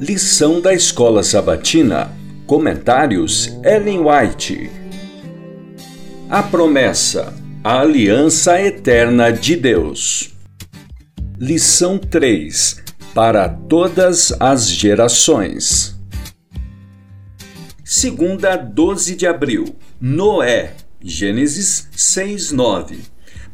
Lição da Escola Sabatina. Comentários Ellen White. A promessa. A aliança eterna de Deus. Lição 3. Para todas as gerações. Segunda, 12 de abril. Noé. Gênesis 6, 9.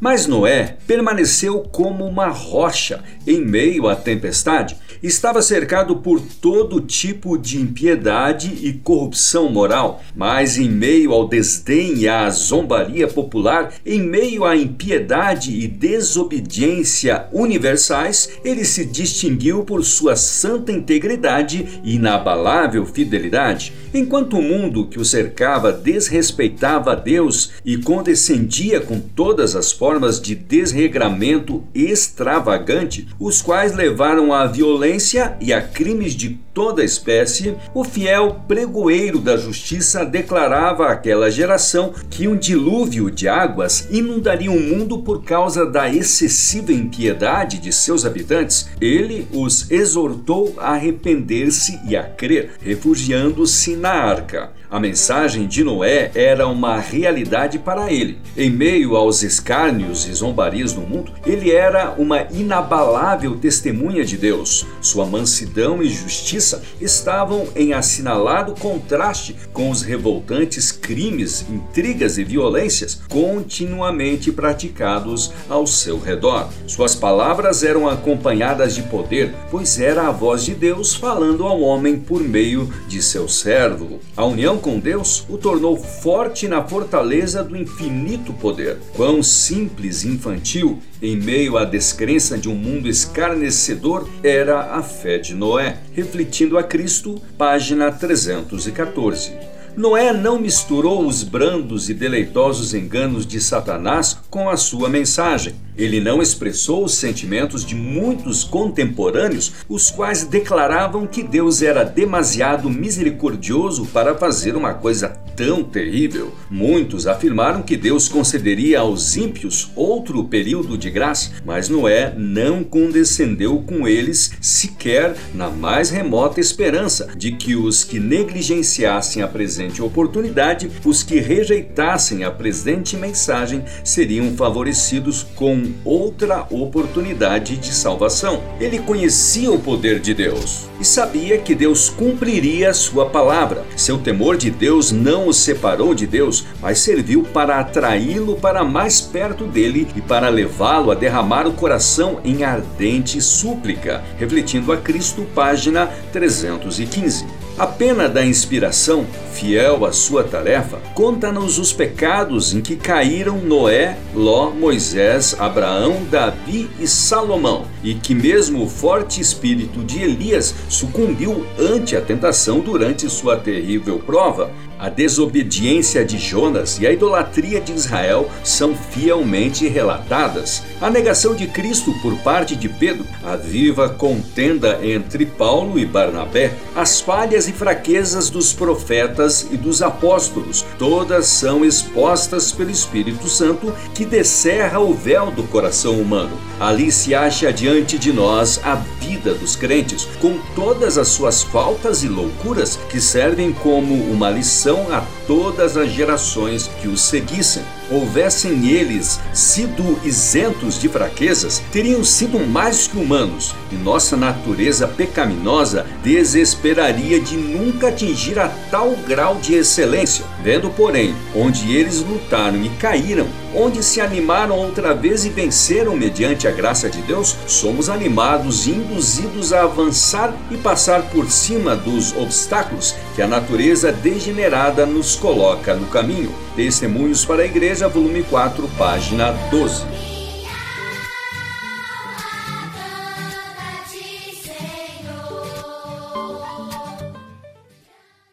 Mas Noé permaneceu como uma rocha em meio à tempestade. Estava cercado por todo tipo de impiedade e corrupção moral, mas em meio ao desdém e à zombaria popular, em meio à impiedade e desobediência universais, ele se distinguiu por sua santa integridade e inabalável fidelidade. Enquanto o mundo que o cercava desrespeitava a Deus e condescendia com todas as formas de desregramento extravagante, os quais levaram à violência e a crimes de toda espécie, o fiel pregoeiro da justiça declarava àquela geração que um dilúvio de águas inundaria o mundo por causa da excessiva impiedade de seus habitantes. Ele os exortou a arrepender-se e a crer, refugiando-se na arca. A mensagem de Noé era uma realidade para ele. Em meio aos escárnios e zombarias do mundo, ele era uma inabalável testemunha de Deus. Sua mansidão e justiça estavam em assinalado contraste com os revoltantes crimes, intrigas e violências continuamente praticados ao seu redor. Suas palavras eram acompanhadas de poder, pois era a voz de Deus falando ao homem por meio de seu servo. A união com Deus o tornou forte na fortaleza do infinito poder. Quão simples e infantil, em meio à descrença de um mundo escarnecedor, era a fé de Noé. Refletindo a Cristo, página 314. Noé não misturou os brandos e deleitosos enganos de Satanás com a sua mensagem. Ele não expressou os sentimentos de muitos contemporâneos, os quais declaravam que Deus era demasiado misericordioso para fazer uma coisa tão terrível. Muitos afirmaram que Deus concederia aos ímpios outro período de graça, mas Noé não condescendeu com eles sequer na mais remota esperança de que os que negligenciassem a presente oportunidade, os que rejeitassem a presente mensagem, seriam favorecidos com outra oportunidade de salvação. Ele conhecia o poder de Deus e sabia que Deus cumpriria sua palavra. Seu temor de Deus não o separou de Deus, mas serviu para atraí-lo para mais perto dele e para levá-lo a derramar o coração em ardente súplica. Refletindo a Cristo, página 315. A pena da inspiração, fiel à sua tarefa, conta-nos os pecados em que caíram Noé, Ló, Moisés, Abraão, Davi e Salomão, e que mesmo o forte espírito de Elias sucumbiu ante a tentação durante sua terrível prova. A desobediência de Jonas e a idolatria de Israel são fielmente relatadas. A negação de Cristo por parte de Pedro, a viva contenda entre Paulo e Barnabé, as falhas e fraquezas dos profetas e dos apóstolos, todas são expostas pelo Espírito Santo que descerra o véu do coração humano. Ali se acha diante de nós a vida dos crentes, com todas as suas faltas e loucuras que servem como uma lição a todas as gerações que os seguissem houvessem eles sido isentos de fraquezas, teriam sido mais que humanos, e nossa natureza pecaminosa desesperaria de nunca atingir a tal grau de excelência. Vendo, porém, onde eles lutaram e caíram, onde se animaram outra vez e venceram mediante a graça de Deus, somos animados e induzidos a avançar e passar por cima dos obstáculos que a natureza degenerada nos coloca no caminho. Testemunhos para a Igreja, volume 4, página 12.